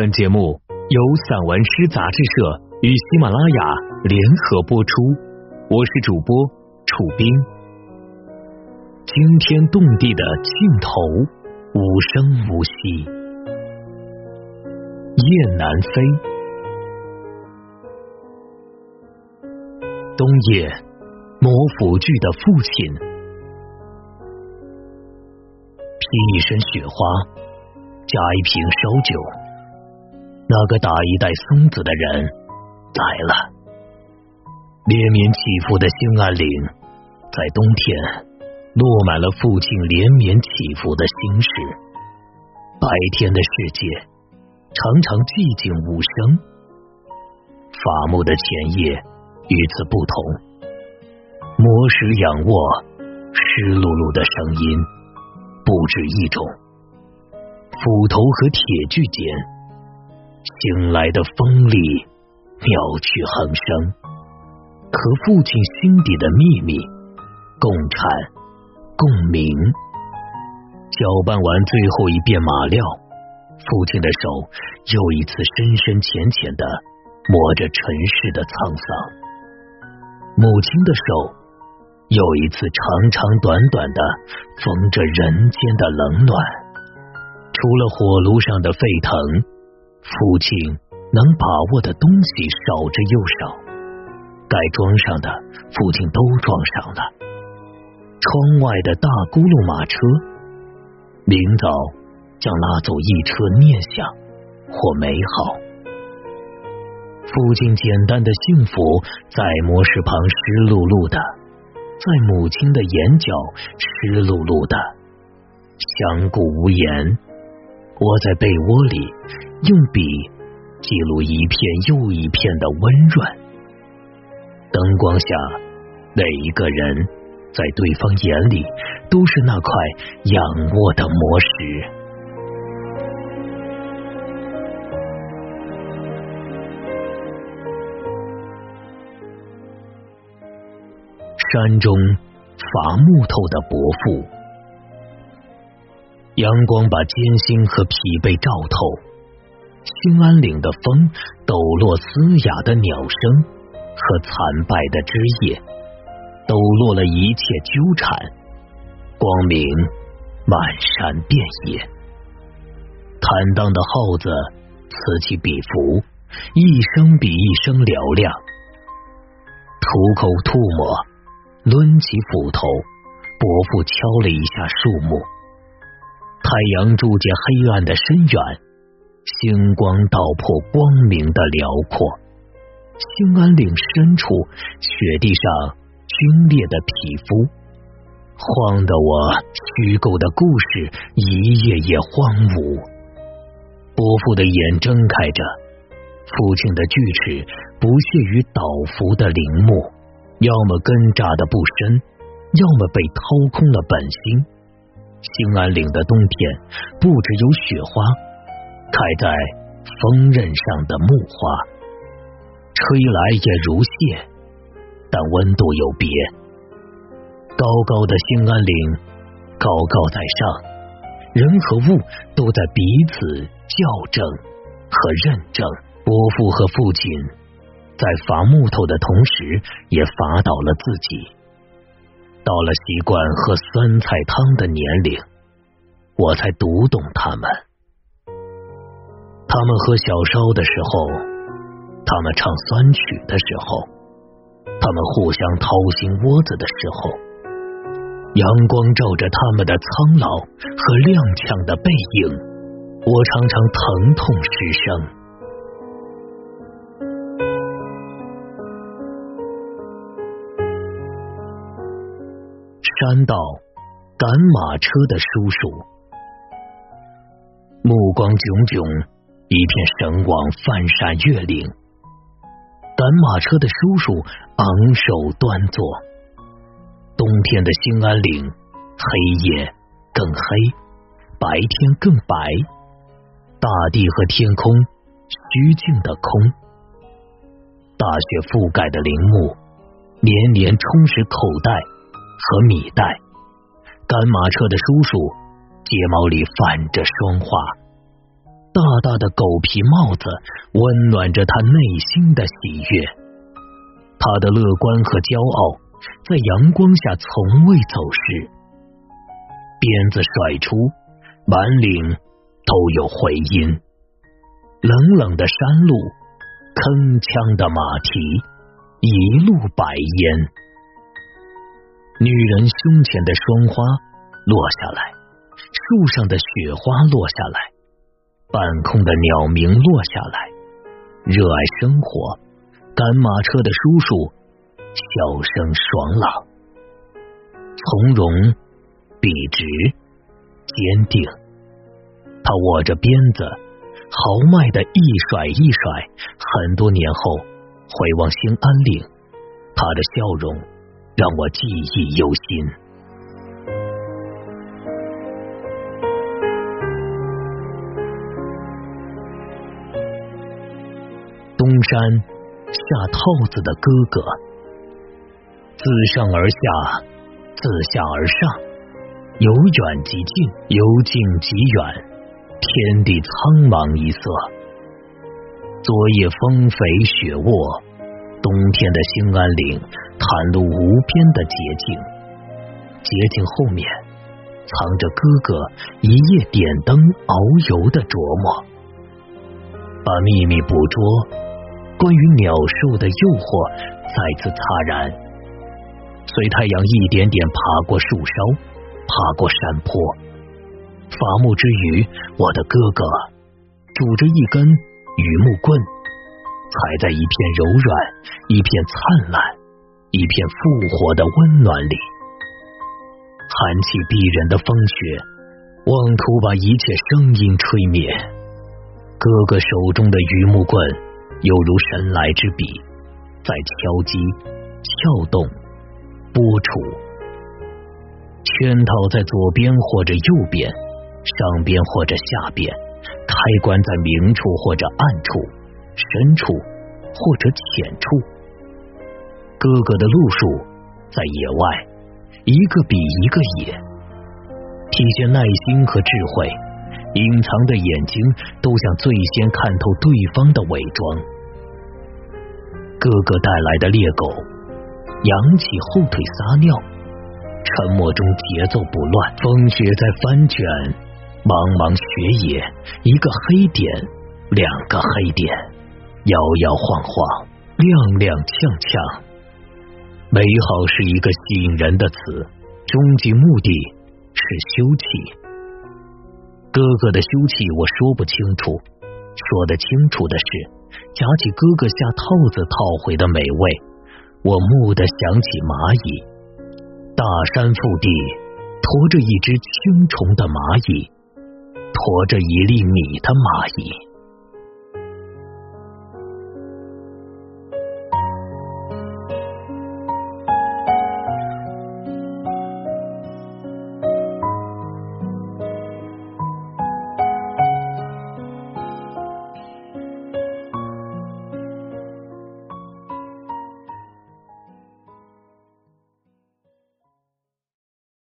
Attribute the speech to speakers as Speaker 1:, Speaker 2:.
Speaker 1: 本节目由散文诗杂志社与喜马拉雅联合播出，我是主播楚冰。惊天动地的镜头，无声无息。雁南飞，冬夜，磨斧锯的父亲，披一身雪花，加一瓶烧酒。那个打一袋松子的人来了，连绵起伏的兴安岭，在冬天落满了父亲连绵起伏的心事。白天的世界常常寂静无声，伐木的前夜与此不同。磨石仰卧，湿漉漉的声音不止一种。斧头和铁锯间。醒来的风里，妙趣横生，和父亲心底的秘密共产共鸣。搅拌完最后一遍马料，父亲的手又一次深深浅浅的磨着尘世的沧桑。母亲的手又一次长长短短的缝着人间的冷暖。除了火炉上的沸腾。父亲能把握的东西少之又少，该装上的父亲都装上了。窗外的大轱辘马车，明早将拉走一车念想或美好。父亲简单的幸福，在磨石旁湿漉漉的，在母亲的眼角湿漉漉的，相顾无言。窝在被窝里。用笔记录一片又一片的温润，灯光下，每一个人在对方眼里都是那块仰卧的磨石。山中伐木头的伯父，阳光把艰辛和疲惫照透。兴安岭的风，抖落嘶哑的鸟声和惨败的枝叶，抖落了一切纠缠。光明满山遍野，坦荡的号子此起彼伏，一声比一声嘹亮。吐口唾沫，抡起斧头，伯父敲了一下树木。太阳铸进黑暗的深远。星光道破光明的辽阔，兴安岭深处雪地上皲裂的皮肤，晃得我虚构的故事一页页荒芜。伯父的眼睁开着，父亲的锯齿不屑于倒伏的陵墓，要么根扎的不深，要么被掏空了本心。兴安岭的冬天不只有雪花。开在锋刃上的木花，吹来也如屑，但温度有别。高高的兴安岭，高高在上，人和物都在彼此校正和认证。伯父和父亲在伐木头的同时，也伐倒了自己。到了习惯喝酸菜汤的年龄，我才读懂他们。他们喝小烧的时候，他们唱酸曲的时候，他们互相掏心窝子的时候，阳光照着他们的苍老和踉跄的背影，我常常疼痛失声。山道赶马车的叔叔，目光炯炯。一片神往翻山越岭，赶马车的叔叔昂首端坐。冬天的兴安岭，黑夜更黑，白天更白，大地和天空虚静的空，大雪覆盖的陵墓，年年充实口袋和米袋。赶马车的叔叔睫毛里泛着霜花。大大的狗皮帽子温暖着他内心的喜悦，他的乐观和骄傲在阳光下从未走失。鞭子甩出，满岭都有回音。冷冷的山路，铿锵的马蹄，一路白烟。女人胸前的霜花落下来，树上的雪花落下来。半空的鸟鸣落下来，热爱生活，赶马车的叔叔笑声爽朗，从容、笔直、坚定。他握着鞭子，豪迈的一甩一甩。很多年后回望兴安岭，他的笑容让我记忆犹新。山下套子的哥哥，自上而下，自下而上，由远及近，由近及远，天地苍茫一色。昨夜风肥雪卧，冬天的兴安岭袒露无边的洁净。洁净后面，藏着哥哥一夜点灯遨游的琢磨，把秘密捕捉。关于鸟兽的诱惑再次擦燃，随太阳一点点爬过树梢，爬过山坡。伐木之余，我的哥哥拄着一根榆木棍，踩在一片柔软、一片灿烂、一片复活的温暖里。寒气逼人的风雪，妄图把一切声音吹灭。哥哥手中的榆木棍。犹如神来之笔，在敲击、撬动、拨除。圈套在左边或者右边，上边或者下边，开关在明处或者暗处，深处或者浅处。哥哥的路数在野外，一个比一个野，体现耐心和智慧。隐藏的眼睛都想最先看透对方的伪装。哥哥带来的猎狗扬起后腿撒尿，沉默中节奏不乱。风雪在翻卷，茫茫雪野，一个黑点，两个黑点，摇摇晃晃，踉踉跄跄。美好是一个吸引人的词，终极目的是休憩。哥哥的休憩我说不清楚，说得清楚的是，夹起哥哥下套子套回的美味，我蓦地想起蚂蚁，大山腹地驮着一只青虫的蚂蚁，驮着一粒米的蚂蚁。